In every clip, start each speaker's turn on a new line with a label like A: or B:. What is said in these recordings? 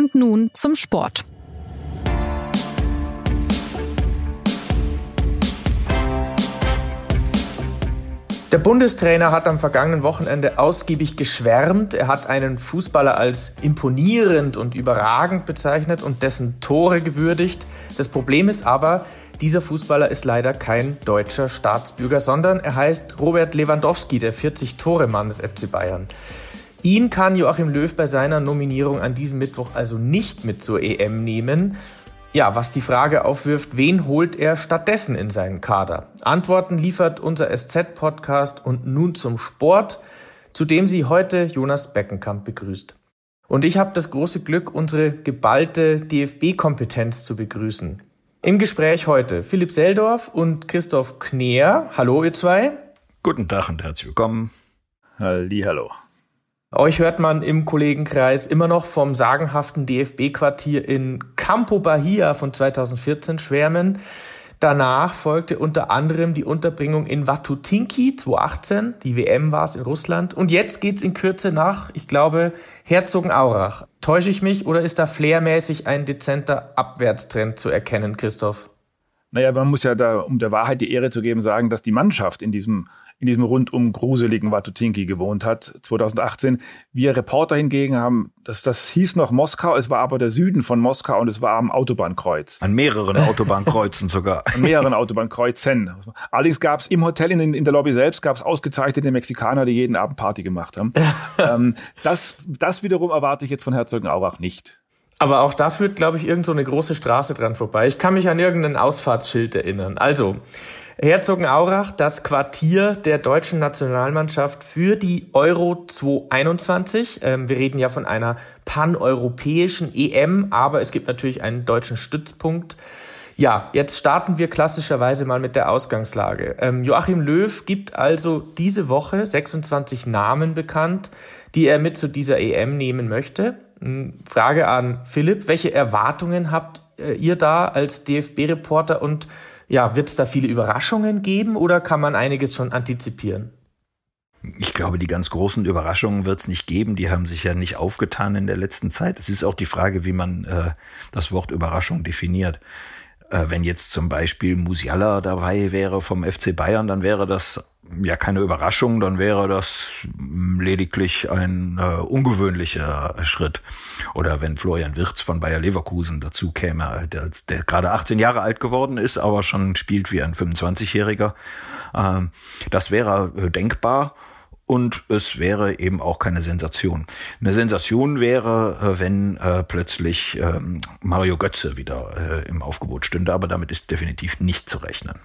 A: Und nun zum Sport.
B: Der Bundestrainer hat am vergangenen Wochenende ausgiebig geschwärmt. Er hat einen Fußballer als imponierend und überragend bezeichnet und dessen Tore gewürdigt. Das Problem ist aber, dieser Fußballer ist leider kein deutscher Staatsbürger, sondern er heißt Robert Lewandowski, der 40-Tore-Mann des FC Bayern. Ihn kann Joachim Löw bei seiner Nominierung an diesem Mittwoch also nicht mit zur EM nehmen. Ja, was die Frage aufwirft, wen holt er stattdessen in seinen Kader? Antworten liefert unser SZ-Podcast und nun zum Sport, zu dem sie heute Jonas Beckenkamp begrüßt. Und ich habe das große Glück, unsere geballte DFB-Kompetenz zu begrüßen. Im Gespräch heute Philipp Seldorf und Christoph Kneer. Hallo, ihr zwei.
C: Guten Tag und herzlich willkommen.
D: Halli, hallo.
B: Euch hört man im Kollegenkreis immer noch vom sagenhaften DFB-Quartier in Campo Bahia von 2014 schwärmen. Danach folgte unter anderem die Unterbringung in Watutinki 2018, die WM war es in Russland. Und jetzt geht's in Kürze nach, ich glaube, Herzogenaurach. Täusche ich mich oder ist da flairmäßig ein dezenter Abwärtstrend zu erkennen, Christoph?
D: Naja, man muss ja da, um der Wahrheit die Ehre zu geben, sagen, dass die Mannschaft in diesem in diesem rundum gruseligen Watutinki gewohnt hat, 2018. Wir Reporter hingegen haben, das, das hieß noch Moskau, es war aber der Süden von Moskau und es war am Autobahnkreuz.
C: An mehreren Autobahnkreuzen sogar.
D: An mehreren Autobahnkreuzen. Allerdings gab es im Hotel, in, in der Lobby selbst, gab es ausgezeichnete Mexikaner, die jeden Abend Party gemacht haben. ähm, das, das wiederum erwarte ich jetzt von Herzogenaurach nicht.
B: Aber auch da führt, glaube ich, irgend so eine große Straße dran vorbei. Ich kann mich an irgendein Ausfahrtsschild erinnern. Also, Herzogenaurach, das Quartier der deutschen Nationalmannschaft für die Euro 2021. Ähm, wir reden ja von einer paneuropäischen EM, aber es gibt natürlich einen deutschen Stützpunkt. Ja, jetzt starten wir klassischerweise mal mit der Ausgangslage. Ähm, Joachim Löw gibt also diese Woche 26 Namen bekannt, die er mit zu dieser EM nehmen möchte. Hm, Frage an Philipp, welche Erwartungen habt äh, ihr da als DFB-Reporter und ja, wird es da viele Überraschungen geben oder kann man einiges schon antizipieren?
C: Ich glaube, die ganz großen Überraschungen wird es nicht geben. Die haben sich ja nicht aufgetan in der letzten Zeit. Es ist auch die Frage, wie man äh, das Wort Überraschung definiert. Äh, wenn jetzt zum Beispiel Musiala dabei wäre vom FC Bayern, dann wäre das ja keine Überraschung, dann wäre das lediglich ein äh, ungewöhnlicher Schritt. Oder wenn Florian Wirz von Bayer Leverkusen dazu käme, der, der gerade 18 Jahre alt geworden ist, aber schon spielt wie ein 25-Jähriger. Äh, das wäre äh, denkbar und es wäre eben auch keine Sensation. Eine Sensation wäre, äh, wenn äh, plötzlich ähm, Mario Götze wieder äh, im Aufgebot stünde, aber damit ist definitiv nicht zu rechnen.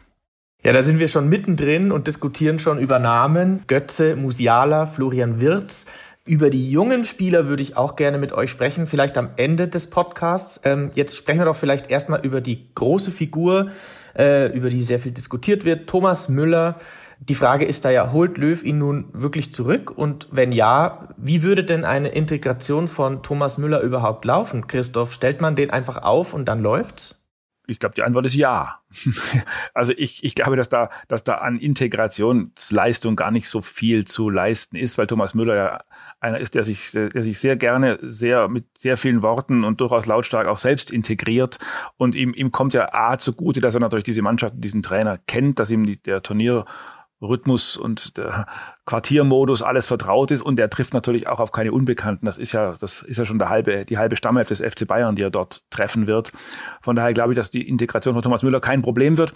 B: Ja, da sind wir schon mittendrin und diskutieren schon über Namen. Götze, Musiala, Florian Wirz. Über die jungen Spieler würde ich auch gerne mit euch sprechen, vielleicht am Ende des Podcasts. Ähm, jetzt sprechen wir doch vielleicht erstmal über die große Figur, äh, über die sehr viel diskutiert wird. Thomas Müller. Die Frage ist da ja, holt Löw ihn nun wirklich zurück? Und wenn ja, wie würde denn eine Integration von Thomas Müller überhaupt laufen? Christoph, stellt man den einfach auf und dann läuft's?
D: Ich glaube, die Antwort ist ja. also ich, ich glaube, dass da, dass da an Integrationsleistung gar nicht so viel zu leisten ist, weil Thomas Müller ja einer ist, der sich, der sich sehr gerne, sehr mit sehr vielen Worten und durchaus lautstark auch selbst integriert. Und ihm, ihm kommt ja A zugute, dass er natürlich diese Mannschaft, diesen Trainer kennt, dass ihm die, der Turnier Rhythmus und der Quartiermodus alles vertraut ist und er trifft natürlich auch auf keine Unbekannten. Das ist ja, das ist ja schon der halbe, die halbe Stammelf des FC Bayern, die er dort treffen wird. Von daher glaube ich, dass die Integration von Thomas Müller kein Problem wird.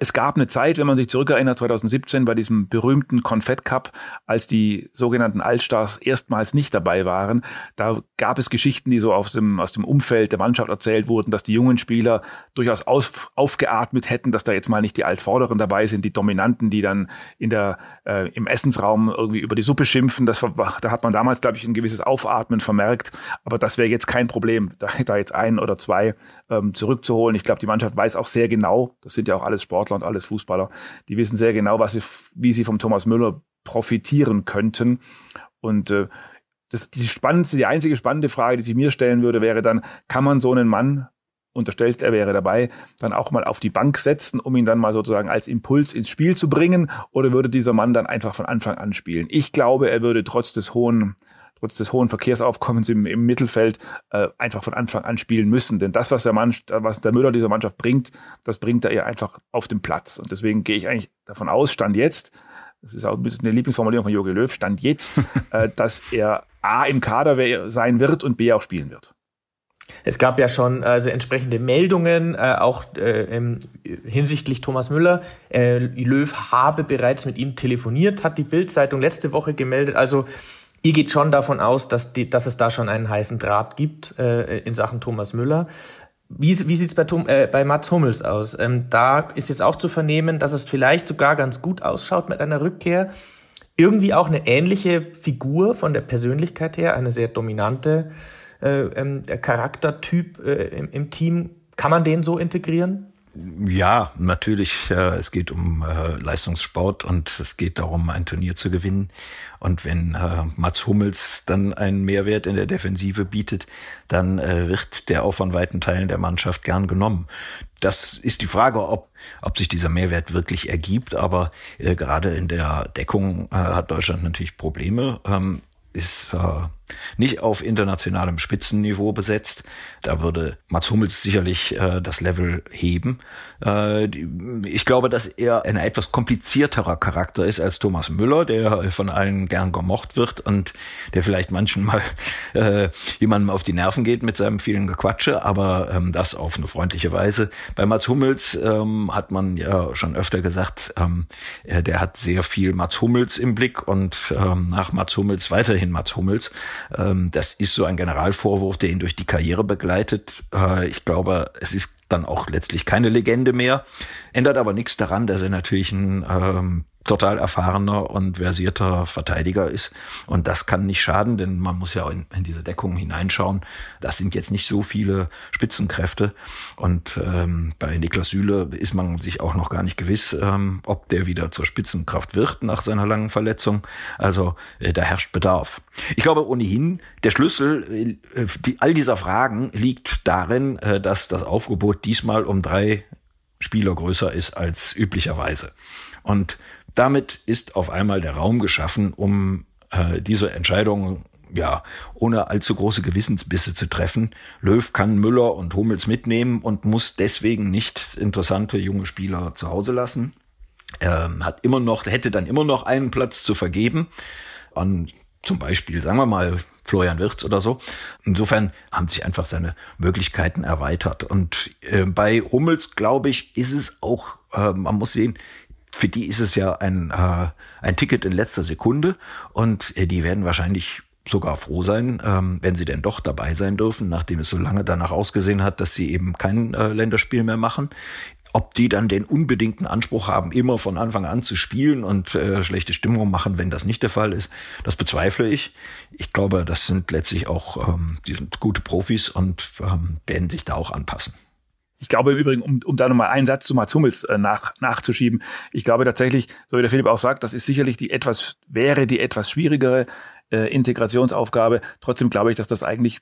D: Es gab eine Zeit, wenn man sich zurückerinnert, 2017 bei diesem berühmten Confett Cup, als die sogenannten Allstars erstmals nicht dabei waren. Da gab es Geschichten, die so aus dem, aus dem Umfeld der Mannschaft erzählt wurden, dass die jungen Spieler durchaus auf, aufgeatmet hätten, dass da jetzt mal nicht die Altvorderen dabei sind, die Dominanten, die dann in der, äh, im Essensraum irgendwie über die Suppe schimpfen. Das, da hat man damals, glaube ich, ein gewisses Aufatmen vermerkt. Aber das wäre jetzt kein Problem, da, da jetzt einen oder zwei ähm, zurückzuholen. Ich glaube, die Mannschaft weiß auch sehr genau, das sind ja auch alles Sportler und alles Fußballer, die wissen sehr genau, was sie, wie sie vom Thomas Müller profitieren könnten. Und äh, das, die spannendste, die einzige spannende Frage, die sich mir stellen würde, wäre dann, kann man so einen Mann unterstellt, er wäre dabei, dann auch mal auf die Bank setzen, um ihn dann mal sozusagen als Impuls ins Spiel zu bringen? Oder würde dieser Mann dann einfach von Anfang an spielen? Ich glaube, er würde trotz des hohen trotz des hohen Verkehrsaufkommens im, im Mittelfeld äh, einfach von Anfang an spielen müssen. Denn das, was der, Mann, was der Müller dieser Mannschaft bringt, das bringt er ihr einfach auf den Platz. Und deswegen gehe ich eigentlich davon aus, Stand jetzt, das ist auch ein bisschen eine Lieblingsformulierung von Jogi Löw, Stand jetzt, äh, dass er A im Kader sein wird und B auch spielen wird.
B: Es gab ja schon also entsprechende Meldungen, äh, auch äh, hinsichtlich Thomas Müller. Äh, Löw habe bereits mit ihm telefoniert, hat die Bildzeitung letzte Woche gemeldet. Also ihr geht schon davon aus, dass, die, dass es da schon einen heißen Draht gibt äh, in Sachen Thomas Müller. Wie, wie sieht es bei, äh, bei Mats Hummels aus? Ähm, da ist jetzt auch zu vernehmen, dass es vielleicht sogar ganz gut ausschaut mit einer Rückkehr. Irgendwie auch eine ähnliche Figur von der Persönlichkeit her, eine sehr dominante äh, ähm, Charaktertyp äh, im, im Team. Kann man den so integrieren?
C: Ja, natürlich. Äh, es geht um äh, Leistungssport und es geht darum, ein Turnier zu gewinnen. Und wenn äh, Mats Hummels dann einen Mehrwert in der Defensive bietet, dann äh, wird der auch von weiten Teilen der Mannschaft gern genommen. Das ist die Frage, ob, ob sich dieser Mehrwert wirklich ergibt. Aber äh, gerade in der Deckung äh, hat Deutschland natürlich Probleme. Ähm, ist äh, nicht auf internationalem Spitzenniveau besetzt. Da würde Mats Hummels sicherlich äh, das Level heben. Äh, die, ich glaube, dass er ein etwas komplizierterer Charakter ist als Thomas Müller, der von allen gern gemocht wird und der vielleicht manchen mal äh, jemandem auf die Nerven geht mit seinem vielen Gequatsche, aber ähm, das auf eine freundliche Weise. Bei Mats Hummels ähm, hat man ja schon öfter gesagt, ähm, der hat sehr viel Mats Hummels im Blick und ähm, nach Mats Hummels weiterhin Mats Hummels. Ähm, das ist so ein Generalvorwurf, der ihn durch die Karriere begleitet. Äh, ich glaube, es ist dann auch letztlich keine Legende mehr. Ändert aber nichts daran, dass er natürlich ein ähm, total erfahrener und versierter Verteidiger ist. Und das kann nicht schaden, denn man muss ja in, in diese Deckung hineinschauen. Das sind jetzt nicht so viele Spitzenkräfte. Und ähm, bei Niklas Süle ist man sich auch noch gar nicht gewiss, ähm, ob der wieder zur Spitzenkraft wird nach seiner langen Verletzung. Also äh, da herrscht Bedarf. Ich glaube ohnehin, der Schlüssel äh, die, all dieser Fragen liegt darin, äh, dass das Aufgebot diesmal um drei Spieler größer ist als üblicherweise. Und damit ist auf einmal der Raum geschaffen, um äh, diese Entscheidung ja, ohne allzu große Gewissensbisse zu treffen. Löw kann Müller und Hummels mitnehmen und muss deswegen nicht interessante junge Spieler zu Hause lassen. Er hat immer noch, hätte dann immer noch einen Platz zu vergeben an zum Beispiel, sagen wir mal, Florian Wirtz oder so. Insofern haben sich einfach seine Möglichkeiten erweitert. Und äh, bei Hummels, glaube ich, ist es auch, äh, man muss sehen, für die ist es ja ein, äh, ein Ticket in letzter Sekunde und äh, die werden wahrscheinlich sogar froh sein, ähm, wenn sie denn doch dabei sein dürfen, nachdem es so lange danach ausgesehen hat, dass sie eben kein äh, Länderspiel mehr machen. Ob die dann den unbedingten Anspruch haben, immer von Anfang an zu spielen und äh, schlechte Stimmung machen, wenn das nicht der Fall ist, das bezweifle ich. Ich glaube, das sind letztlich auch ähm, die sind gute Profis und ähm, werden sich da auch anpassen.
D: Ich glaube im Übrigen, um, um da nochmal einen Satz zu Mats Hummels äh, nach, nachzuschieben, ich glaube tatsächlich, so wie der Philipp auch sagt, das ist sicherlich die etwas, wäre die etwas schwierigere äh, Integrationsaufgabe. Trotzdem glaube ich, dass das eigentlich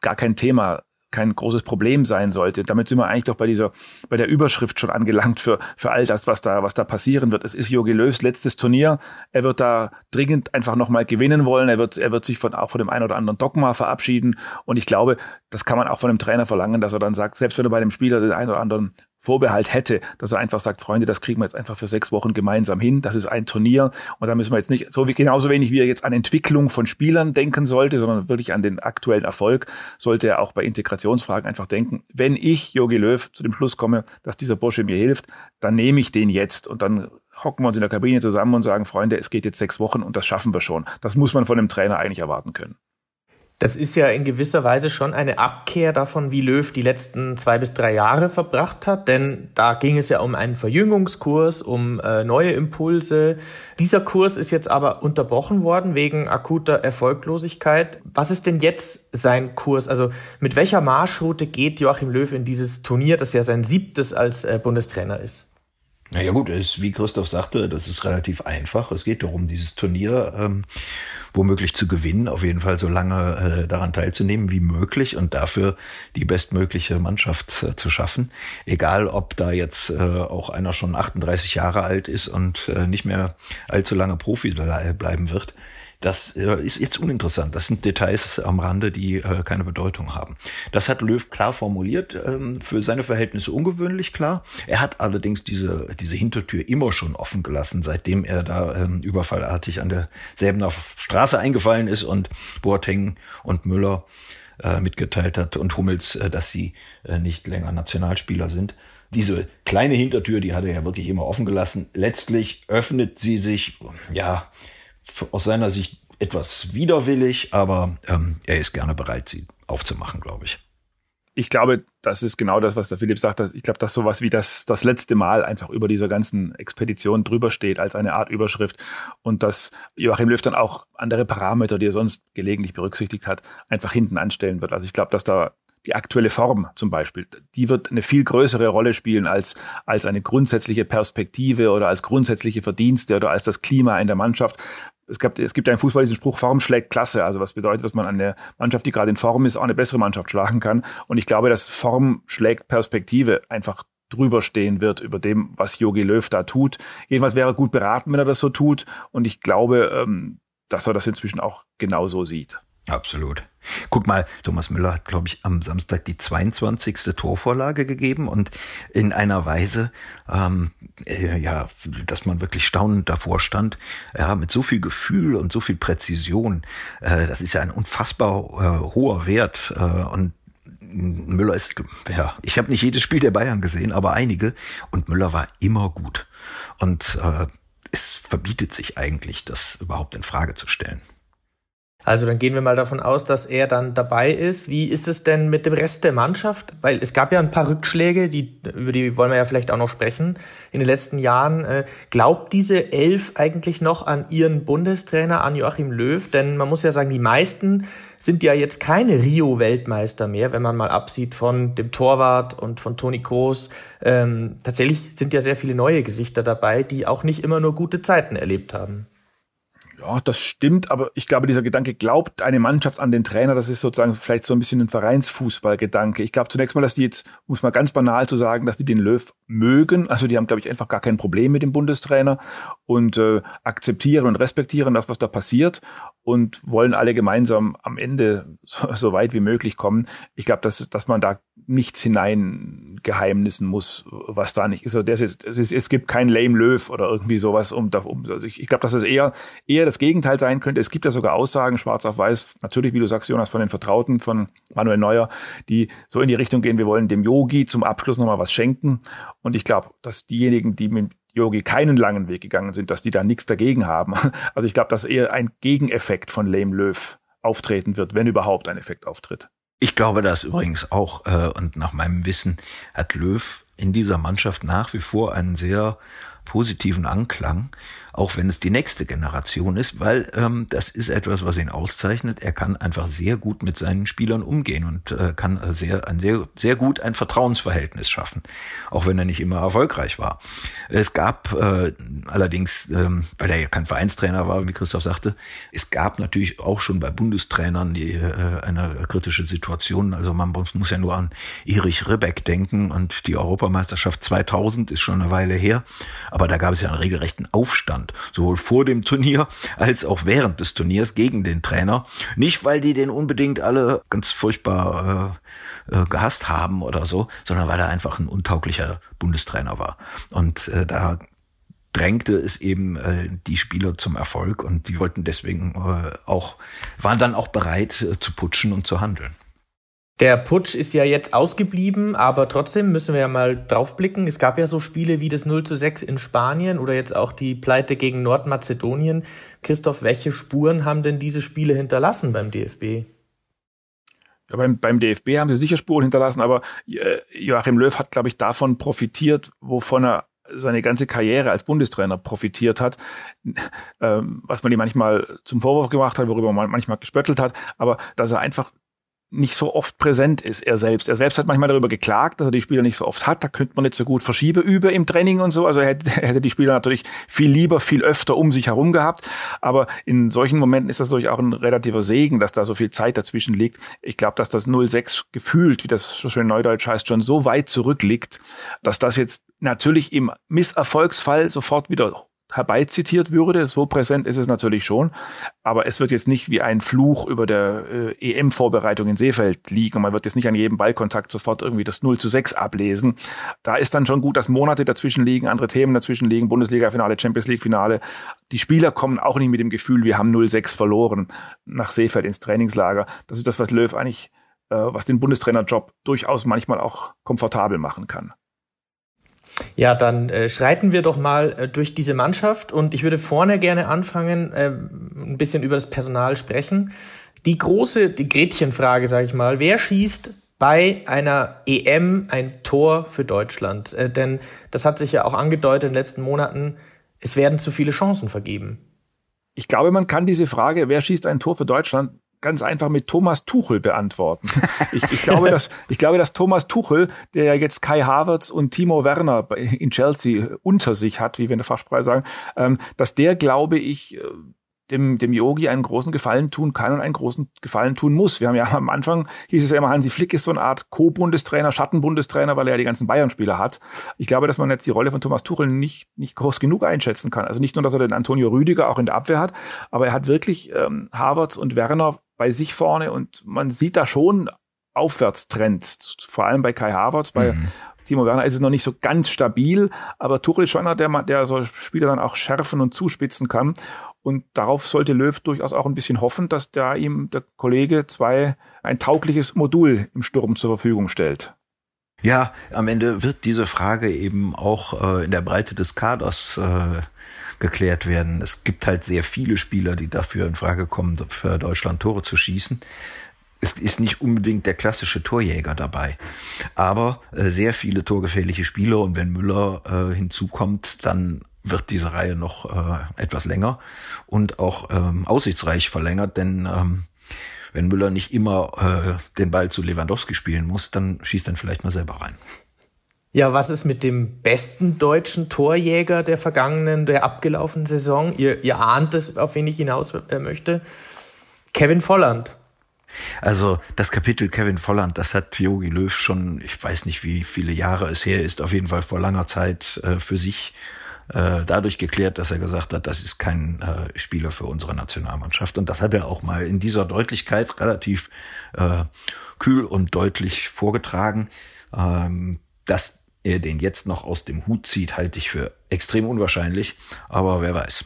D: gar kein Thema kein großes Problem sein sollte. Damit sind wir eigentlich doch bei dieser, bei der Überschrift schon angelangt für, für all das, was da, was da passieren wird. Es ist Jogi Löws letztes Turnier. Er wird da dringend einfach nochmal gewinnen wollen. Er wird, er wird sich von, auch von dem einen oder anderen Dogma verabschieden. Und ich glaube, das kann man auch von einem Trainer verlangen, dass er dann sagt, selbst wenn er bei dem Spieler den einen oder anderen Vorbehalt hätte, dass er einfach sagt, Freunde, das kriegen wir jetzt einfach für sechs Wochen gemeinsam hin. Das ist ein Turnier und da müssen wir jetzt nicht so wie genauso wenig wie er jetzt an Entwicklung von Spielern denken sollte, sondern wirklich an den aktuellen Erfolg, sollte er auch bei Integrationsfragen einfach denken. Wenn ich Jogi Löw zu dem Schluss komme, dass dieser Bursche mir hilft, dann nehme ich den jetzt und dann hocken wir uns in der Kabine zusammen und sagen, Freunde, es geht jetzt sechs Wochen und das schaffen wir schon. Das muss man von einem Trainer eigentlich erwarten können.
B: Das ist ja in gewisser Weise schon eine Abkehr davon, wie Löw die letzten zwei bis drei Jahre verbracht hat, denn da ging es ja um einen Verjüngungskurs, um äh, neue Impulse. Dieser Kurs ist jetzt aber unterbrochen worden wegen akuter Erfolglosigkeit. Was ist denn jetzt sein Kurs? Also mit welcher Marschroute geht Joachim Löw in dieses Turnier, das ja sein siebtes als äh, Bundestrainer ist?
C: Naja gut, ist, wie Christoph sagte, das ist relativ einfach. Es geht darum, dieses Turnier ähm, womöglich zu gewinnen, auf jeden Fall so lange äh, daran teilzunehmen wie möglich und dafür die bestmögliche Mannschaft äh, zu schaffen. Egal, ob da jetzt äh, auch einer schon 38 Jahre alt ist und äh, nicht mehr allzu lange Profi bleiben wird. Das äh, ist jetzt uninteressant. Das sind Details am Rande, die äh, keine Bedeutung haben. Das hat Löw klar formuliert, ähm, für seine Verhältnisse ungewöhnlich klar. Er hat allerdings diese, diese Hintertür immer schon offen gelassen, seitdem er da ähm, überfallartig an der Säbener Straße eingefallen ist und Boateng und Müller äh, mitgeteilt hat und Hummels, dass sie nicht länger Nationalspieler sind. Diese kleine Hintertür, die hat er ja wirklich immer offen gelassen. Letztlich öffnet sie sich, ja, aus seiner Sicht etwas widerwillig, aber ähm, er ist gerne bereit, sie aufzumachen, glaube ich.
D: Ich glaube, das ist genau das, was der Philipp sagt. Ich glaube, dass sowas wie das, das letzte Mal einfach über dieser ganzen Expedition drüber steht als eine Art Überschrift und dass Joachim Löw dann auch andere Parameter, die er sonst gelegentlich berücksichtigt hat, einfach hinten anstellen wird. Also ich glaube, dass da die aktuelle Form zum Beispiel, die wird eine viel größere Rolle spielen als, als eine grundsätzliche Perspektive oder als grundsätzliche Verdienste oder als das Klima in der Mannschaft, es gibt, es gibt einen Fußball diesen Spruch, Form schlägt Klasse. Also was bedeutet, dass man eine Mannschaft, die gerade in Form ist, auch eine bessere Mannschaft schlagen kann. Und ich glaube, dass Form schlägt Perspektive einfach drüber stehen wird über dem, was Jogi Löw da tut. Jedenfalls wäre er gut beraten, wenn er das so tut. Und ich glaube, ähm, dass er das inzwischen auch genauso sieht.
C: Absolut. Guck mal, Thomas Müller hat, glaube ich, am Samstag die 22. Torvorlage gegeben und in einer Weise, ähm, äh, ja, dass man wirklich staunend davor stand, ja, mit so viel Gefühl und so viel Präzision. Äh, das ist ja ein unfassbar äh, hoher Wert äh, und Müller ist, ja, ich habe nicht jedes Spiel der Bayern gesehen, aber einige und Müller war immer gut und äh, es verbietet sich eigentlich, das überhaupt in Frage zu stellen.
B: Also dann gehen wir mal davon aus, dass er dann dabei ist. Wie ist es denn mit dem Rest der Mannschaft? Weil es gab ja ein paar Rückschläge, die, über die wollen wir ja vielleicht auch noch sprechen in den letzten Jahren. Äh, glaubt diese Elf eigentlich noch an ihren Bundestrainer, an Joachim Löw? Denn man muss ja sagen, die meisten sind ja jetzt keine Rio-Weltmeister mehr, wenn man mal absieht von dem Torwart und von Toni Kroos. Ähm, tatsächlich sind ja sehr viele neue Gesichter dabei, die auch nicht immer nur gute Zeiten erlebt haben.
D: Ja, das stimmt, aber ich glaube, dieser Gedanke glaubt eine Mannschaft an den Trainer, das ist sozusagen vielleicht so ein bisschen ein Vereinsfußballgedanke. Ich glaube zunächst mal, dass die jetzt, muss man ganz banal zu sagen, dass die den Löw mögen. Also die haben, glaube ich, einfach gar kein Problem mit dem Bundestrainer und äh, akzeptieren und respektieren das, was da passiert und wollen alle gemeinsam am Ende so, so weit wie möglich kommen. Ich glaube, dass, dass man da nichts hineingeheimnissen muss, was da nicht ist. Also das ist, es, ist es gibt kein Lame Löw oder irgendwie sowas um, um also ich, ich glaube, dass es eher eher das Gegenteil sein könnte. Es gibt ja sogar Aussagen, schwarz auf weiß, natürlich, wie du sagst, Jonas, von den Vertrauten von Manuel Neuer, die so in die Richtung gehen, wir wollen dem Yogi zum Abschluss nochmal was schenken. Und ich glaube, dass diejenigen, die mit Yogi keinen langen Weg gegangen sind, dass die da nichts dagegen haben. Also ich glaube, dass eher ein Gegeneffekt von Lame Löw auftreten wird, wenn überhaupt ein Effekt auftritt.
C: Ich glaube das übrigens auch. Äh, und nach meinem Wissen hat Löw in dieser Mannschaft nach wie vor einen sehr positiven Anklang auch wenn es die nächste Generation ist, weil ähm, das ist etwas, was ihn auszeichnet. Er kann einfach sehr gut mit seinen Spielern umgehen und äh, kann sehr, ein sehr, sehr gut ein Vertrauensverhältnis schaffen, auch wenn er nicht immer erfolgreich war. Es gab äh, allerdings, ähm, weil er ja kein Vereinstrainer war, wie Christoph sagte, es gab natürlich auch schon bei Bundestrainern die, äh, eine kritische Situation. Also man muss ja nur an Erich Ribbeck denken und die Europameisterschaft 2000 ist schon eine Weile her, aber da gab es ja einen regelrechten Aufstand Widerstand, sowohl vor dem Turnier als auch während des Turniers gegen den Trainer. Nicht, weil die den unbedingt alle ganz furchtbar äh, äh, gehasst haben oder so, sondern weil er einfach ein untauglicher Bundestrainer war. Und äh, da drängte es eben äh, die Spieler zum Erfolg und die wollten deswegen äh, auch, waren dann auch bereit äh, zu putschen und zu handeln.
B: Der Putsch ist ja jetzt ausgeblieben, aber trotzdem müssen wir ja mal draufblicken. Es gab ja so Spiele wie das 0 zu 6 in Spanien oder jetzt auch die Pleite gegen Nordmazedonien. Christoph, welche Spuren haben denn diese Spiele hinterlassen beim DFB?
D: Ja, beim, beim DFB haben sie sicher Spuren hinterlassen, aber äh, Joachim Löw hat, glaube ich, davon profitiert, wovon er seine ganze Karriere als Bundestrainer profitiert hat, ähm, was man ihm manchmal zum Vorwurf gemacht hat, worüber man manchmal gespöttelt hat, aber dass er einfach nicht so oft präsent ist, er selbst. Er selbst hat manchmal darüber geklagt, dass er die Spieler nicht so oft hat. Da könnte man nicht so gut Verschiebe über im Training und so. Also er hätte, er hätte die Spieler natürlich viel lieber, viel öfter um sich herum gehabt. Aber in solchen Momenten ist das natürlich auch ein relativer Segen, dass da so viel Zeit dazwischen liegt. Ich glaube, dass das 06 gefühlt, wie das so schön neudeutsch heißt, schon so weit zurückliegt, dass das jetzt natürlich im Misserfolgsfall sofort wieder herbeizitiert würde. So präsent ist es natürlich schon. Aber es wird jetzt nicht wie ein Fluch über der äh, EM-Vorbereitung in Seefeld liegen. Man wird jetzt nicht an jedem Ballkontakt sofort irgendwie das 0 zu 6 ablesen. Da ist dann schon gut, dass Monate dazwischen liegen, andere Themen dazwischen liegen, Bundesliga-Finale, Champions League-Finale. Die Spieler kommen auch nicht mit dem Gefühl, wir haben 0-6 verloren nach Seefeld ins Trainingslager. Das ist das, was Löw eigentlich, äh, was den Bundestrainerjob durchaus manchmal auch komfortabel machen kann.
B: Ja, dann äh, schreiten wir doch mal äh, durch diese Mannschaft und ich würde vorne gerne anfangen, äh, ein bisschen über das Personal sprechen. Die große, die Gretchenfrage, sage ich mal, wer schießt bei einer EM ein Tor für Deutschland? Äh, denn das hat sich ja auch angedeutet in den letzten Monaten, es werden zu viele Chancen vergeben.
D: Ich glaube, man kann diese Frage, wer schießt ein Tor für Deutschland, ganz einfach mit Thomas Tuchel beantworten. Ich, ich, glaube, dass, ich glaube, dass Thomas Tuchel, der ja jetzt Kai Havertz und Timo Werner in Chelsea unter sich hat, wie wir in der Fachsprache sagen, ähm, dass der, glaube ich, äh, dem, dem Yogi einen großen Gefallen tun kann und einen großen Gefallen tun muss. Wir haben ja am Anfang, hieß es ja immer, Hansi Flick ist so eine Art Co-Bundestrainer, Schattenbundestrainer, weil er ja die ganzen Bayern-Spieler hat. Ich glaube, dass man jetzt die Rolle von Thomas Tuchel nicht, nicht groß genug einschätzen kann. Also nicht nur, dass er den Antonio Rüdiger auch in der Abwehr hat, aber er hat wirklich ähm, Havertz und Werner bei sich vorne und man sieht da schon Aufwärtstrends, vor allem bei Kai Havertz, bei mhm. Timo Werner ist es noch nicht so ganz stabil, aber Tuchel ist schon einer, der, der so Spieler dann auch schärfen und zuspitzen kann. Und darauf sollte Löw durchaus auch ein bisschen hoffen, dass da ihm der Kollege zwei ein taugliches Modul im Sturm zur Verfügung stellt.
C: Ja, am Ende wird diese Frage eben auch äh, in der Breite des Kaders äh, geklärt werden. Es gibt halt sehr viele Spieler, die dafür in Frage kommen, für Deutschland Tore zu schießen. Es ist nicht unbedingt der klassische Torjäger dabei, aber äh, sehr viele torgefährliche Spieler und wenn Müller äh, hinzukommt, dann wird diese Reihe noch äh, etwas länger und auch ähm, aussichtsreich verlängert, denn ähm, wenn Müller nicht immer äh, den Ball zu Lewandowski spielen muss, dann schießt dann vielleicht mal selber rein.
B: Ja, was ist mit dem besten deutschen Torjäger der vergangenen, der abgelaufenen Saison? Ihr, ihr ahnt es, auf wen ich hinaus äh, möchte. Kevin Volland.
C: Also das Kapitel Kevin Volland, das hat Jogi Löw schon, ich weiß nicht, wie viele Jahre es her ist, auf jeden Fall vor langer Zeit äh, für sich äh, dadurch geklärt, dass er gesagt hat, das ist kein äh, Spieler für unsere Nationalmannschaft. Und das hat er auch mal in dieser Deutlichkeit relativ äh, kühl und deutlich vorgetragen. Ähm, dass er den jetzt noch aus dem Hut zieht, halte ich für extrem unwahrscheinlich. Aber wer weiß.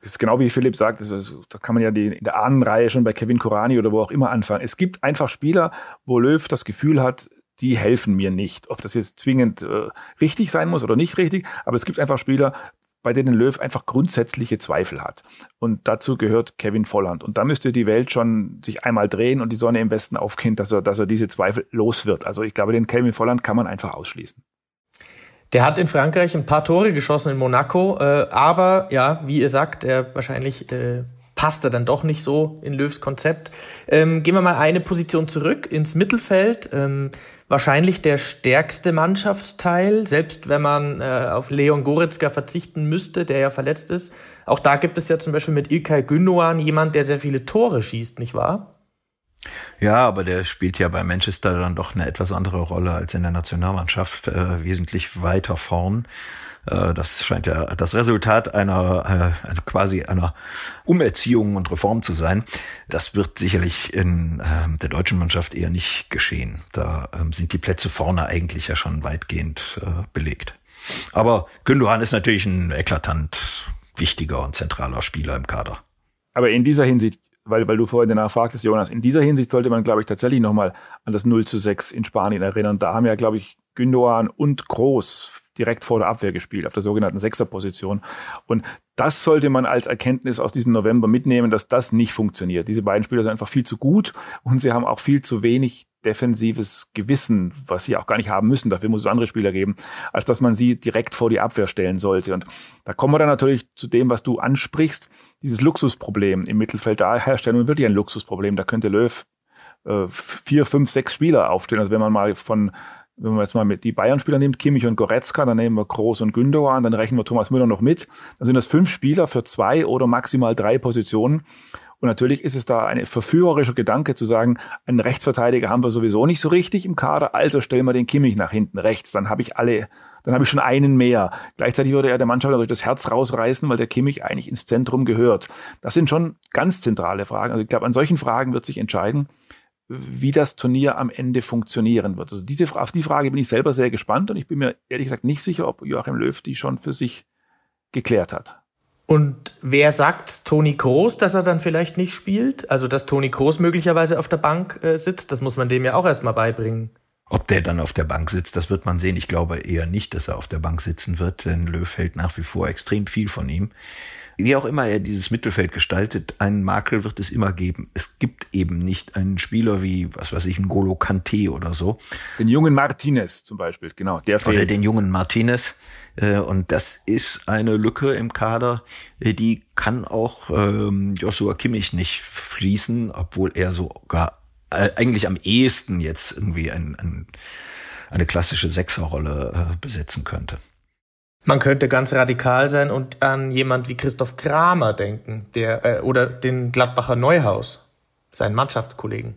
D: Das ist genau wie Philipp sagt, also, da kann man ja die, in der Ahnenreihe schon bei Kevin Korani oder wo auch immer anfangen. Es gibt einfach Spieler, wo Löw das Gefühl hat, die helfen mir nicht. Ob das jetzt zwingend äh, richtig sein muss oder nicht richtig, aber es gibt einfach Spieler, bei denen Löw einfach grundsätzliche Zweifel hat. Und dazu gehört Kevin Volland. Und da müsste die Welt schon sich einmal drehen und die Sonne im Westen aufgehen, dass er, dass er diese Zweifel los wird. Also ich glaube, den Kevin Volland kann man einfach ausschließen.
B: Der hat in Frankreich ein paar Tore geschossen in Monaco, äh, aber ja, wie ihr sagt, er wahrscheinlich äh, passt er dann doch nicht so in Löws Konzept. Ähm, gehen wir mal eine Position zurück ins Mittelfeld. Ähm, wahrscheinlich der stärkste Mannschaftsteil, selbst wenn man äh, auf Leon Goretzka verzichten müsste, der ja verletzt ist. Auch da gibt es ja zum Beispiel mit Ilkay Gündoğan jemand, der sehr viele Tore schießt, nicht wahr?
C: Ja, aber der spielt ja bei Manchester dann doch eine etwas andere Rolle als in der Nationalmannschaft, äh, wesentlich weiter vorn. Äh, das scheint ja das Resultat einer äh, quasi einer Umerziehung und Reform zu sein. Das wird sicherlich in äh, der deutschen Mannschaft eher nicht geschehen. Da ähm, sind die Plätze vorne eigentlich ja schon weitgehend äh, belegt. Aber Gündogan ist natürlich ein eklatant wichtiger und zentraler Spieler im Kader.
D: Aber in dieser Hinsicht weil, weil du vorhin danach fragtest, Jonas, in dieser Hinsicht sollte man, glaube ich, tatsächlich nochmal an das 0 zu 6 in Spanien erinnern. Da haben ja, glaube ich, Gündogan und Groß direkt vor der Abwehr gespielt, auf der sogenannten Sechserposition. Und das sollte man als Erkenntnis aus diesem November mitnehmen, dass das nicht funktioniert. Diese beiden Spieler sind einfach viel zu gut und sie haben auch viel zu wenig defensives Gewissen, was sie auch gar nicht haben müssen. Dafür muss es andere Spieler geben, als dass man sie direkt vor die Abwehr stellen sollte. Und da kommen wir dann natürlich zu dem, was du ansprichst, dieses Luxusproblem im Mittelfeld da herstellen und wirklich ein Luxusproblem. Da könnte Löw äh, vier, fünf, sechs Spieler aufstellen. Also wenn man mal von wenn man jetzt mal mit die Bayern-Spieler nimmt, Kimmich und Goretzka, dann nehmen wir Groß und Gündogan, dann rechnen wir Thomas Müller noch mit. Dann sind das fünf Spieler für zwei oder maximal drei Positionen. Und natürlich ist es da ein verführerischer Gedanke zu sagen, einen Rechtsverteidiger haben wir sowieso nicht so richtig im Kader, also stellen wir den Kimmich nach hinten rechts, dann habe ich alle, dann habe ich schon einen mehr. Gleichzeitig würde er der Mannschaft natürlich das Herz rausreißen, weil der Kimmich eigentlich ins Zentrum gehört. Das sind schon ganz zentrale Fragen. Also ich glaube, an solchen Fragen wird sich entscheiden, wie das Turnier am Ende funktionieren wird. Also diese, auf die Frage bin ich selber sehr gespannt und ich bin mir ehrlich gesagt nicht sicher, ob Joachim Löw die schon für sich geklärt hat.
B: Und wer sagt Toni Kroos, dass er dann vielleicht nicht spielt? Also, dass Toni Kroos möglicherweise auf der Bank äh, sitzt, das muss man dem ja auch erstmal beibringen.
C: Ob der dann auf der Bank sitzt, das wird man sehen. Ich glaube eher nicht, dass er auf der Bank sitzen wird, denn Löw hält nach wie vor extrem viel von ihm. Wie auch immer er dieses Mittelfeld gestaltet, einen Makel wird es immer geben. Es gibt eben nicht einen Spieler wie, was weiß ich, ein Golo Kante oder so.
D: Den jungen Martinez zum Beispiel, genau,
C: der fehlt. Oder den jungen Martinez. Äh, und das ist eine Lücke im Kader, äh, die kann auch ähm, Joshua Kimmich nicht fließen, obwohl er sogar eigentlich am ehesten jetzt irgendwie ein, ein, eine klassische Sechserrolle äh, besetzen könnte.
B: Man könnte ganz radikal sein und an jemand wie Christoph Kramer denken, der äh, oder den Gladbacher Neuhaus, seinen Mannschaftskollegen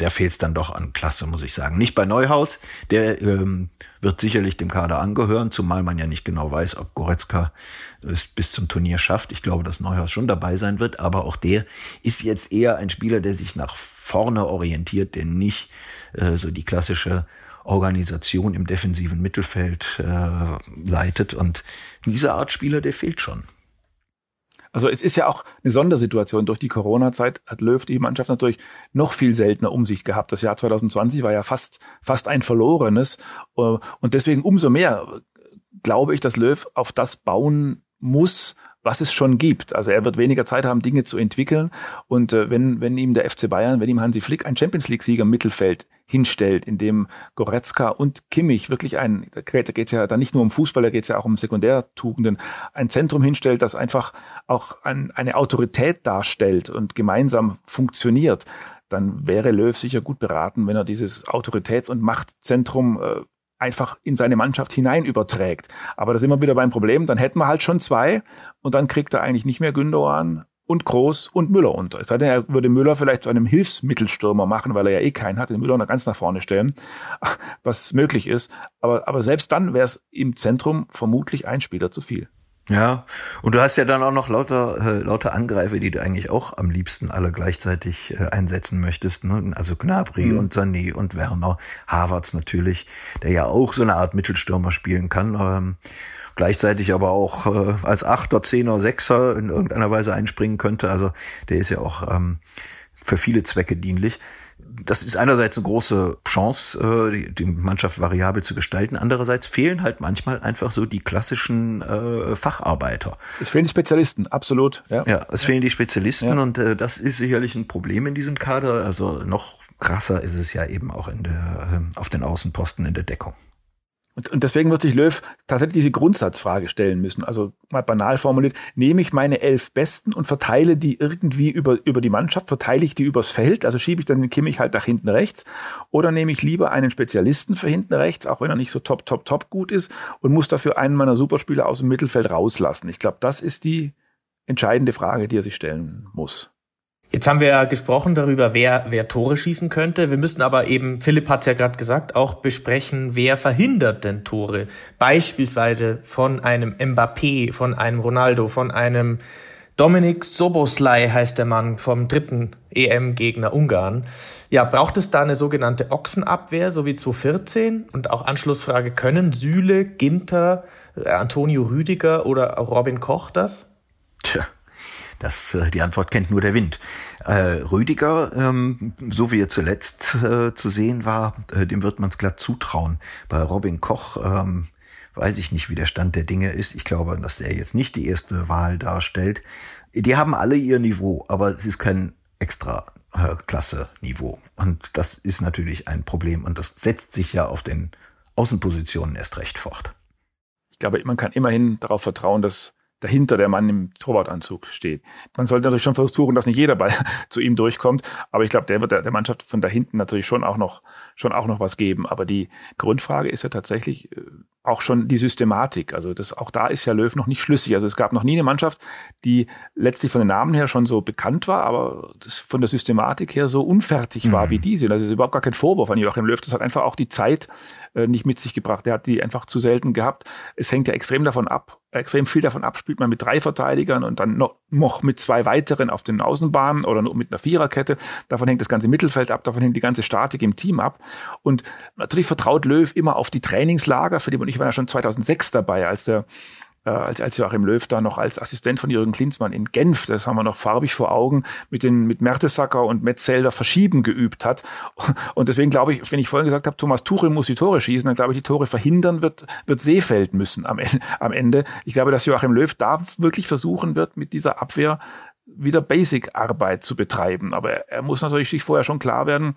C: der fehlt es dann doch an Klasse, muss ich sagen. Nicht bei Neuhaus, der ähm, wird sicherlich dem Kader angehören, zumal man ja nicht genau weiß, ob Goretzka es bis zum Turnier schafft. Ich glaube, dass Neuhaus schon dabei sein wird, aber auch der ist jetzt eher ein Spieler, der sich nach vorne orientiert, der nicht äh, so die klassische Organisation im defensiven Mittelfeld äh, leitet. Und diese Art Spieler, der fehlt schon.
D: Also es ist ja auch eine Sondersituation. Durch die Corona-Zeit hat Löw die Mannschaft natürlich noch viel seltener um sich gehabt. Das Jahr 2020 war ja fast, fast ein verlorenes. Äh, und deswegen umso mehr glaube ich, dass Löw auf das bauen muss, was es schon gibt. Also er wird weniger Zeit haben, Dinge zu entwickeln. Und äh, wenn, wenn ihm der FC Bayern, wenn ihm Hansi Flick ein Champions League-Sieger im Mittelfeld hinstellt, in dem Goretzka und Kimmich wirklich ein, da geht es ja dann nicht nur um Fußball, da geht es ja auch um Sekundärtugenden, ein Zentrum hinstellt, das einfach auch ein, eine Autorität darstellt und gemeinsam funktioniert, dann wäre Löw sicher gut beraten, wenn er dieses Autoritäts- und Machtzentrum äh, einfach in seine Mannschaft hinein überträgt. Aber da sind wir wieder beim Problem, dann hätten wir halt schon zwei und dann kriegt er eigentlich nicht mehr Gündogan und Groß und Müller unter. Es sei denn, er würde Müller vielleicht zu einem Hilfsmittelstürmer machen, weil er ja eh keinen hat, den Müller noch ganz nach vorne stellen, was möglich ist. Aber, aber selbst dann wäre es im Zentrum vermutlich ein Spieler zu viel.
C: Ja, und du hast ja dann auch noch lauter, äh, lauter Angreifer, die du eigentlich auch am liebsten alle gleichzeitig äh, einsetzen möchtest. Ne? Also Gnabry mhm. und Sané und Werner, Havertz natürlich, der ja auch so eine Art Mittelstürmer spielen kann. Ähm, gleichzeitig aber auch äh, als Achter, Zehner, Sechser in irgendeiner Weise einspringen könnte. Also der ist ja auch ähm, für viele Zwecke dienlich das ist einerseits eine große Chance, äh, die, die Mannschaft variabel zu gestalten. Andererseits fehlen halt manchmal einfach so die klassischen äh, Facharbeiter.
D: Es fehlen die Spezialisten, absolut.
C: Ja, ja es fehlen die Spezialisten ja. und äh, das ist sicherlich ein Problem in diesem Kader. Also noch krasser ist es ja eben auch in der, äh, auf den Außenposten in der Deckung.
D: Und, und deswegen wird sich Löw tatsächlich diese Grundsatzfrage stellen müssen. Also mal banal formuliert, nehme ich meine elf Besten und verteile die irgendwie über, über die Mannschaft, verteile ich die übers Feld, also schiebe ich dann den Kimmich halt nach hinten rechts, oder nehme ich lieber einen Spezialisten für hinten rechts, auch wenn er nicht so top, top, top gut ist, und muss dafür einen meiner Superspieler aus dem Mittelfeld rauslassen. Ich glaube, das ist die entscheidende Frage, die er sich stellen muss.
B: Jetzt haben wir ja gesprochen darüber, wer, wer Tore schießen könnte. Wir müssen aber eben, Philipp hat es ja gerade gesagt, auch besprechen, wer verhindert denn Tore. Beispielsweise von einem Mbappé, von einem Ronaldo, von einem Dominik Soboslai heißt der Mann vom dritten EM-Gegner Ungarn. Ja, braucht es da eine sogenannte Ochsenabwehr, so wie 2014? Und auch Anschlussfrage, können Süle, Ginter, Antonio Rüdiger oder Robin Koch das?
C: Tja. Das, äh, die Antwort kennt nur der Wind. Äh, Rüdiger, ähm, so wie er zuletzt äh, zu sehen war, äh, dem wird man es glatt zutrauen. Bei Robin Koch ähm, weiß ich nicht, wie der Stand der Dinge ist. Ich glaube, dass der jetzt nicht die erste Wahl darstellt. Die haben alle ihr Niveau, aber es ist kein extra äh, Klasse-Niveau. Und das ist natürlich ein Problem. Und das setzt sich ja auf den Außenpositionen erst recht fort.
D: Ich glaube, man kann immerhin darauf vertrauen, dass dahinter der Mann im Torwartanzug steht. Man sollte natürlich schon versuchen, dass nicht jeder Ball zu ihm durchkommt, aber ich glaube, der wird der, der Mannschaft von da hinten natürlich schon auch noch schon auch noch was geben. Aber die Grundfrage ist ja tatsächlich äh, auch schon die Systematik. Also das, auch da ist ja Löw noch nicht schlüssig. Also es gab noch nie eine Mannschaft, die letztlich von den Namen her schon so bekannt war, aber von der Systematik her so unfertig war mhm. wie diese. Das ist überhaupt gar kein Vorwurf an Joachim Löw. Das hat einfach auch die Zeit äh, nicht mit sich gebracht. Er hat die einfach zu selten gehabt. Es hängt ja extrem davon ab, extrem viel davon ab, spielt man mit drei Verteidigern und dann noch, noch mit zwei weiteren auf den Außenbahnen oder nur mit einer Viererkette. Davon hängt das ganze Mittelfeld ab, davon hängt die ganze Statik im Team ab. Und natürlich vertraut Löw immer auf die Trainingslager, für die man ich war ja schon 2006 dabei, als der äh, als, als Joachim Löw da noch als Assistent von Jürgen Klinsmann in Genf, das haben wir noch farbig vor Augen, mit den mit Mertesacker und Metzelder verschieben geübt hat. Und deswegen glaube ich, wenn ich vorhin gesagt habe, Thomas Tuchel muss die Tore schießen, dann glaube ich, die Tore verhindern wird, wird Seefeld müssen am Ende, am Ende. Ich glaube, dass Joachim Löw da wirklich versuchen wird, mit dieser Abwehr wieder Basic-Arbeit zu betreiben. Aber er, er muss natürlich sich vorher schon klar werden,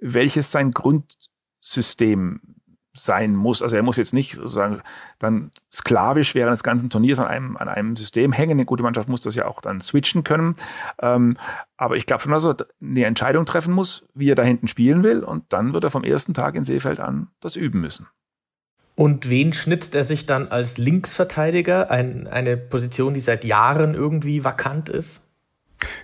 D: welches sein Grundsystem sein muss. Also er muss jetzt nicht sozusagen dann sklavisch während des ganzen Turniers an einem, an einem System hängen. Eine gute Mannschaft muss das ja auch dann switchen können. Ähm, aber ich glaube schon, dass er eine Entscheidung treffen muss, wie er da hinten spielen will. Und dann wird er vom ersten Tag in Seefeld an das üben müssen.
B: Und wen schnitzt er sich dann als Linksverteidiger? Ein, eine Position, die seit Jahren irgendwie vakant ist?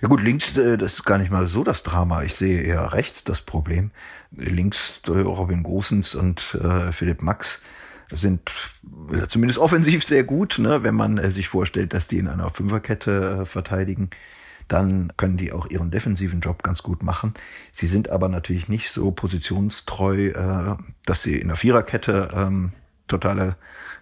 C: Ja gut, links, äh, das ist gar nicht mal so das Drama. Ich sehe eher rechts das Problem. Links äh, Robin Gosens und äh, Philipp Max sind zumindest offensiv sehr gut, ne? wenn man sich vorstellt, dass die in einer Fünferkette verteidigen. Dann können die auch ihren defensiven Job ganz gut machen. Sie sind aber natürlich nicht so positionstreu, dass sie in der Viererkette ähm, totale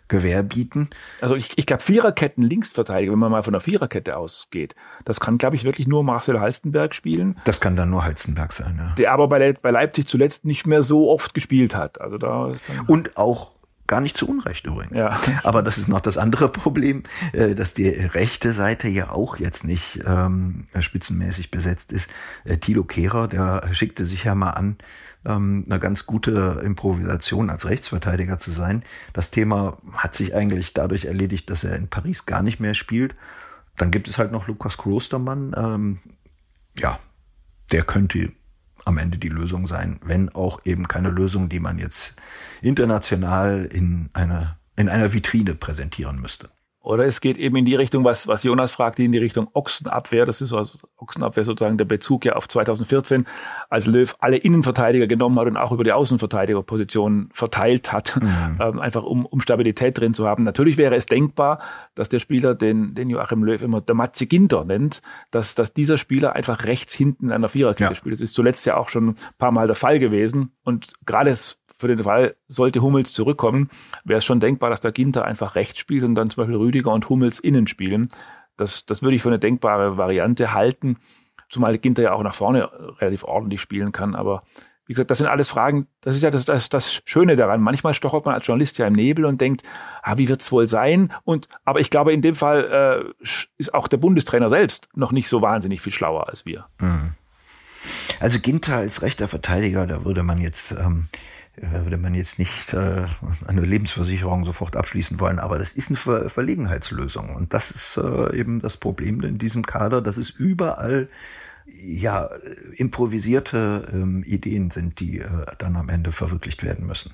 C: Gewehr bieten.
D: Also ich, ich glaube, Viererketten Linksverteidiger, wenn man mal von der Viererkette ausgeht, das kann, glaube ich, wirklich nur Marcel Halstenberg spielen.
C: Das kann dann nur Halstenberg sein, ja.
D: Der aber bei, bei Leipzig zuletzt nicht mehr so oft gespielt hat. Also da ist dann
C: Und auch Gar nicht zu Unrecht übrigens. Ja. Aber das ist noch das andere Problem, äh, dass die rechte Seite ja auch jetzt nicht ähm, spitzenmäßig besetzt ist. Äh, Tilo Kehrer, der schickte sich ja mal an, ähm, eine ganz gute Improvisation als Rechtsverteidiger zu sein. Das Thema hat sich eigentlich dadurch erledigt, dass er in Paris gar nicht mehr spielt. Dann gibt es halt noch Lukas Klostermann. Ähm, ja, der könnte am Ende die Lösung sein, wenn auch eben keine Lösung, die man jetzt international in einer, in einer Vitrine präsentieren müsste.
D: Oder es geht eben in die Richtung, was, was Jonas fragte, in die Richtung Ochsenabwehr. Das ist also Ochsenabwehr sozusagen der Bezug ja auf 2014, als Löw alle Innenverteidiger genommen hat und auch über die Außenverteidigerposition verteilt hat, mhm. ähm, einfach um, um Stabilität drin zu haben. Natürlich wäre es denkbar, dass der Spieler, den, den Joachim Löw immer der Matze Ginter nennt, dass, dass dieser Spieler einfach rechts hinten in einer Viererkette ja. spielt. Das ist zuletzt ja auch schon ein paar Mal der Fall gewesen. Und gerade für den Fall, sollte Hummels zurückkommen, wäre es schon denkbar, dass der Ginter einfach rechts spielt und dann zum Beispiel Rüdiger und Hummels innen spielen. Das, das würde ich für eine denkbare Variante halten, zumal Ginter ja auch nach vorne relativ ordentlich spielen kann. Aber wie gesagt, das sind alles Fragen, das ist ja das, das, das Schöne daran. Manchmal stochert man als Journalist ja im Nebel und denkt, ah, wie wird's wohl sein? Und aber ich glaube, in dem Fall äh, ist auch der Bundestrainer selbst noch nicht so wahnsinnig viel schlauer als wir. Mhm.
C: Also Ginter als rechter Verteidiger, da würde man jetzt ähm, äh, würde man jetzt nicht äh, eine Lebensversicherung sofort abschließen wollen, aber das ist eine Ver Verlegenheitslösung und das ist äh, eben das Problem in diesem Kader, dass es überall ja improvisierte ähm, Ideen sind, die äh, dann am Ende verwirklicht werden müssen.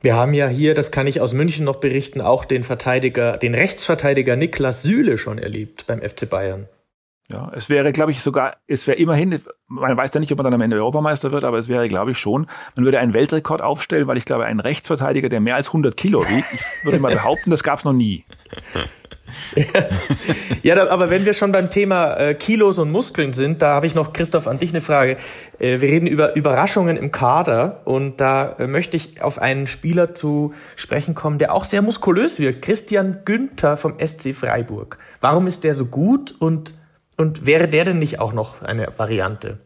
B: Wir haben ja hier, das kann ich aus München noch berichten, auch den Verteidiger, den Rechtsverteidiger Niklas Süle schon erlebt beim FC Bayern.
D: Ja, es wäre, glaube ich, sogar, es wäre immerhin, man weiß ja nicht, ob man dann am Ende Europameister wird, aber es wäre, glaube ich, schon, man würde einen Weltrekord aufstellen, weil ich glaube, ein Rechtsverteidiger, der mehr als 100 Kilo wiegt, ich würde mal behaupten, das gab es noch nie.
B: ja, aber wenn wir schon beim Thema äh, Kilos und Muskeln sind, da habe ich noch, Christoph, an dich eine Frage. Äh, wir reden über Überraschungen im Kader und da äh, möchte ich auf einen Spieler zu sprechen kommen, der auch sehr muskulös wirkt. Christian Günther vom SC Freiburg. Warum ist der so gut und und wäre der denn nicht auch noch eine Variante?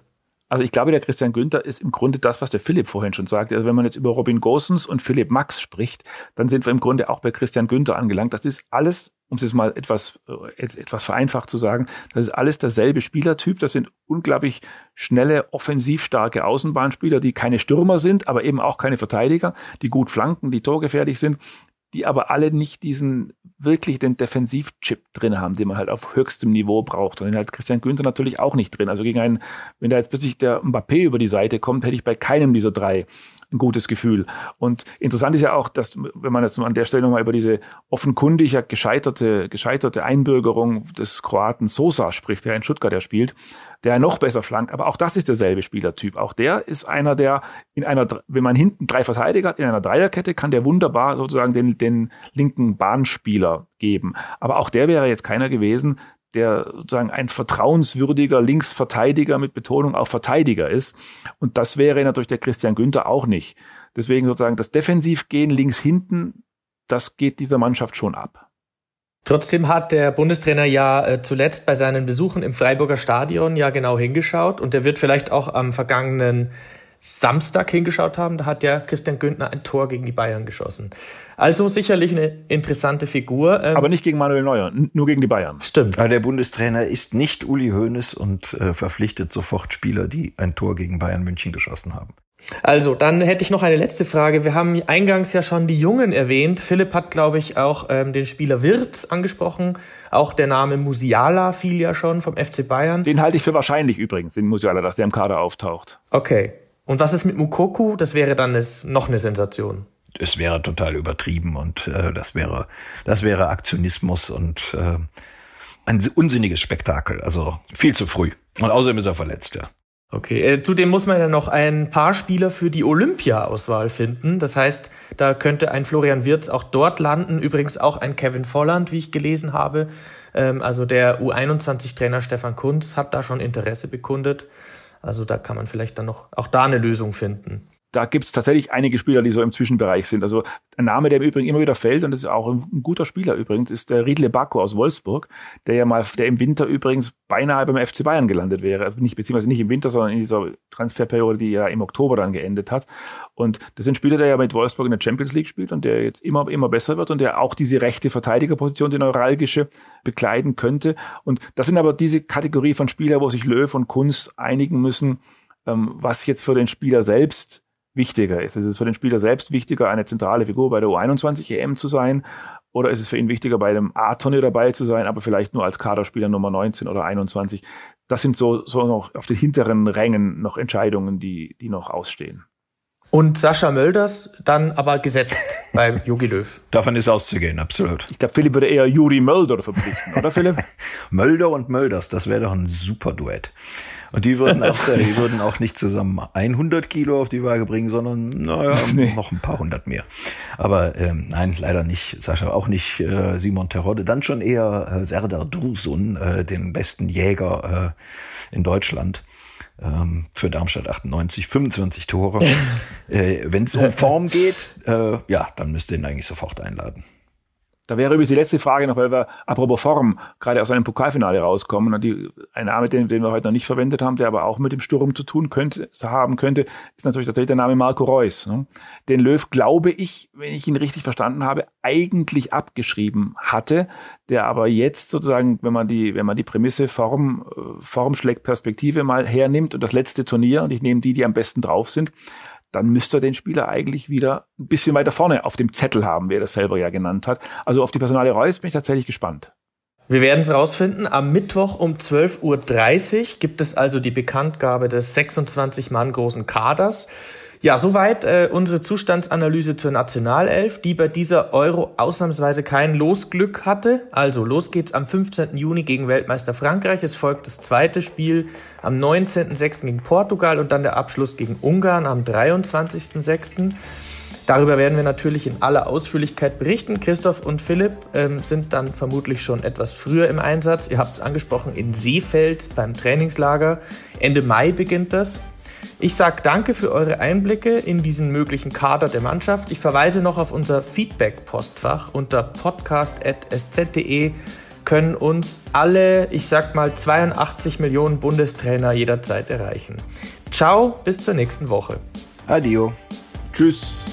D: Also ich glaube, der Christian Günther ist im Grunde das, was der Philipp vorhin schon sagte. Also wenn man jetzt über Robin Gosens und Philipp Max spricht, dann sind wir im Grunde auch bei Christian Günther angelangt. Das ist alles, um es jetzt mal etwas, äh, etwas vereinfacht zu sagen, das ist alles derselbe Spielertyp. Das sind unglaublich schnelle, offensiv starke Außenbahnspieler, die keine Stürmer sind, aber eben auch keine Verteidiger, die gut flanken, die torgefährlich sind die aber alle nicht diesen wirklich den Defensivchip drin haben, den man halt auf höchstem Niveau braucht. Und den hat Christian Günther natürlich auch nicht drin. Also gegen einen, wenn da jetzt plötzlich der Mbappé über die Seite kommt, hätte ich bei keinem dieser drei ein gutes Gefühl. Und interessant ist ja auch, dass, wenn man jetzt an der Stelle nochmal über diese offenkundig ja gescheiterte, gescheiterte Einbürgerung des Kroaten Sosa spricht, der in Stuttgart ja spielt, der noch besser flankt. Aber auch das ist derselbe Spielertyp. Auch der ist einer, der in einer, wenn man hinten drei Verteidiger hat, in einer Dreierkette, kann der wunderbar sozusagen den, den linken Bahnspieler geben. Aber auch der wäre jetzt keiner gewesen, der sozusagen ein vertrauenswürdiger Linksverteidiger mit Betonung auf Verteidiger ist. Und das wäre natürlich der Christian Günther auch nicht. Deswegen sozusagen das Defensivgehen links hinten, das geht dieser Mannschaft schon ab.
B: Trotzdem hat der Bundestrainer ja äh, zuletzt bei seinen Besuchen im Freiburger Stadion ja genau hingeschaut und er wird vielleicht auch am vergangenen Samstag hingeschaut haben, da hat ja Christian Günther ein Tor gegen die Bayern geschossen. Also sicherlich eine interessante Figur.
D: Ähm, Aber nicht gegen Manuel Neuer, nur gegen die Bayern.
C: Stimmt. Aber der Bundestrainer ist nicht Uli Hoeneß und äh, verpflichtet sofort Spieler, die ein Tor gegen Bayern München geschossen haben.
B: Also, dann hätte ich noch eine letzte Frage. Wir haben eingangs ja schon die Jungen erwähnt. Philipp hat, glaube ich, auch ähm, den Spieler Wirtz angesprochen. Auch der Name Musiala fiel ja schon vom FC Bayern.
D: Den halte ich für wahrscheinlich übrigens, den Musiala, dass der im Kader auftaucht.
B: Okay. Und was ist mit Mukoku? Das wäre dann noch eine Sensation.
C: Es wäre total übertrieben und äh, das wäre das wäre Aktionismus und äh, ein unsinniges Spektakel. Also viel zu früh. Und außerdem ist er verletzt, ja.
B: Okay, äh, zudem muss man ja noch ein paar Spieler für die Olympia-Auswahl finden. Das heißt, da könnte ein Florian Wirz auch dort landen. Übrigens auch ein Kevin Volland, wie ich gelesen habe. Ähm, also der U21-Trainer Stefan Kunz hat da schon Interesse bekundet. Also da kann man vielleicht dann noch auch da eine Lösung finden
D: da gibt es tatsächlich einige Spieler, die so im Zwischenbereich sind. Also ein Name, der im Übrigen immer wieder fällt, und das ist auch ein, guter Spieler übrigens, ist der Riedle Bacco aus Wolfsburg, der ja mal, der im Winter übrigens beinahe beim FC Bayern gelandet wäre. Also nicht, beziehungsweise nicht im Winter, sondern in dieser Transferperiode, die ja im Oktober dann geendet hat. Und das ein Spieler, der ja mit Wolfsburg in der Champions League spielt und der jetzt immer, immer besser wird und der auch diese rechte Verteidigerposition, die neuralgische, bekleiden könnte. Und das sind aber diese Kategorie von Spielern, wo sich Löw und Kunz einigen müssen, ähm, was jetzt für den Spieler selbst wichtiger ist. Ist es für den Spieler selbst wichtiger, eine zentrale Figur bei der U21 EM zu sein? Oder ist es für ihn wichtiger, bei dem A-Turnier dabei zu sein, aber vielleicht nur als Kaderspieler Nummer 19 oder 21? Das sind so, so noch auf den hinteren Rängen noch Entscheidungen, die, die noch ausstehen.
B: Und Sascha Mölders dann aber gesetzt beim Jogi Löw.
C: Davon ist auszugehen, absolut.
D: Ich glaube, Philipp würde eher Juri Mölder verpflichten, oder Philipp?
C: Mölder und Mölders, das wäre doch ein super Duett. Und die würden auch, die würden auch nicht zusammen 100 Kilo auf die Waage bringen, sondern naja, nee. noch ein paar hundert mehr. Aber ähm, nein, leider nicht. Sascha auch nicht äh, Simon Terodde. Dann schon eher äh, Serdar Dursun, äh, den besten Jäger äh, in Deutschland ähm, für Darmstadt 98 25 Tore. äh, Wenn es um Form geht, äh, ja, dann müsst ihr ihn eigentlich sofort einladen.
D: Da wäre übrigens die letzte Frage noch, weil wir apropos Form gerade aus einem Pokalfinale rauskommen. Und die, ein Name, den, den, wir heute noch nicht verwendet haben, der aber auch mit dem Sturm zu tun könnte, haben könnte, ist natürlich tatsächlich der Name Marco Reus. Ne? Den Löw, glaube ich, wenn ich ihn richtig verstanden habe, eigentlich abgeschrieben hatte, der aber jetzt sozusagen, wenn man die, wenn man die Prämisse Form, äh, Form schlägt Perspektive mal hernimmt und das letzte Turnier, und ich nehme die, die am besten drauf sind, dann müsste er den Spieler eigentlich wieder ein bisschen weiter vorne auf dem Zettel haben, wie er das selber ja genannt hat. Also auf die Personale Reus bin ich tatsächlich gespannt.
B: Wir werden es rausfinden. Am Mittwoch um 12.30 Uhr gibt es also die Bekanntgabe des 26 Mann großen Kaders. Ja, soweit äh, unsere Zustandsanalyse zur Nationalelf, die bei dieser Euro ausnahmsweise kein Losglück hatte. Also los geht's am 15. Juni gegen Weltmeister Frankreich. Es folgt das zweite Spiel am 19.06. gegen Portugal und dann der Abschluss gegen Ungarn am 23.06. Darüber werden wir natürlich in aller Ausführlichkeit berichten. Christoph und Philipp ähm, sind dann vermutlich schon etwas früher im Einsatz. Ihr habt es angesprochen, in Seefeld beim Trainingslager. Ende Mai beginnt das. Ich sage danke für eure Einblicke in diesen möglichen Kader der Mannschaft. Ich verweise noch auf unser Feedback-Postfach unter podcast.sz.de können uns alle, ich sag mal, 82 Millionen Bundestrainer jederzeit erreichen. Ciao, bis zur nächsten Woche.
C: Adio.
D: Tschüss.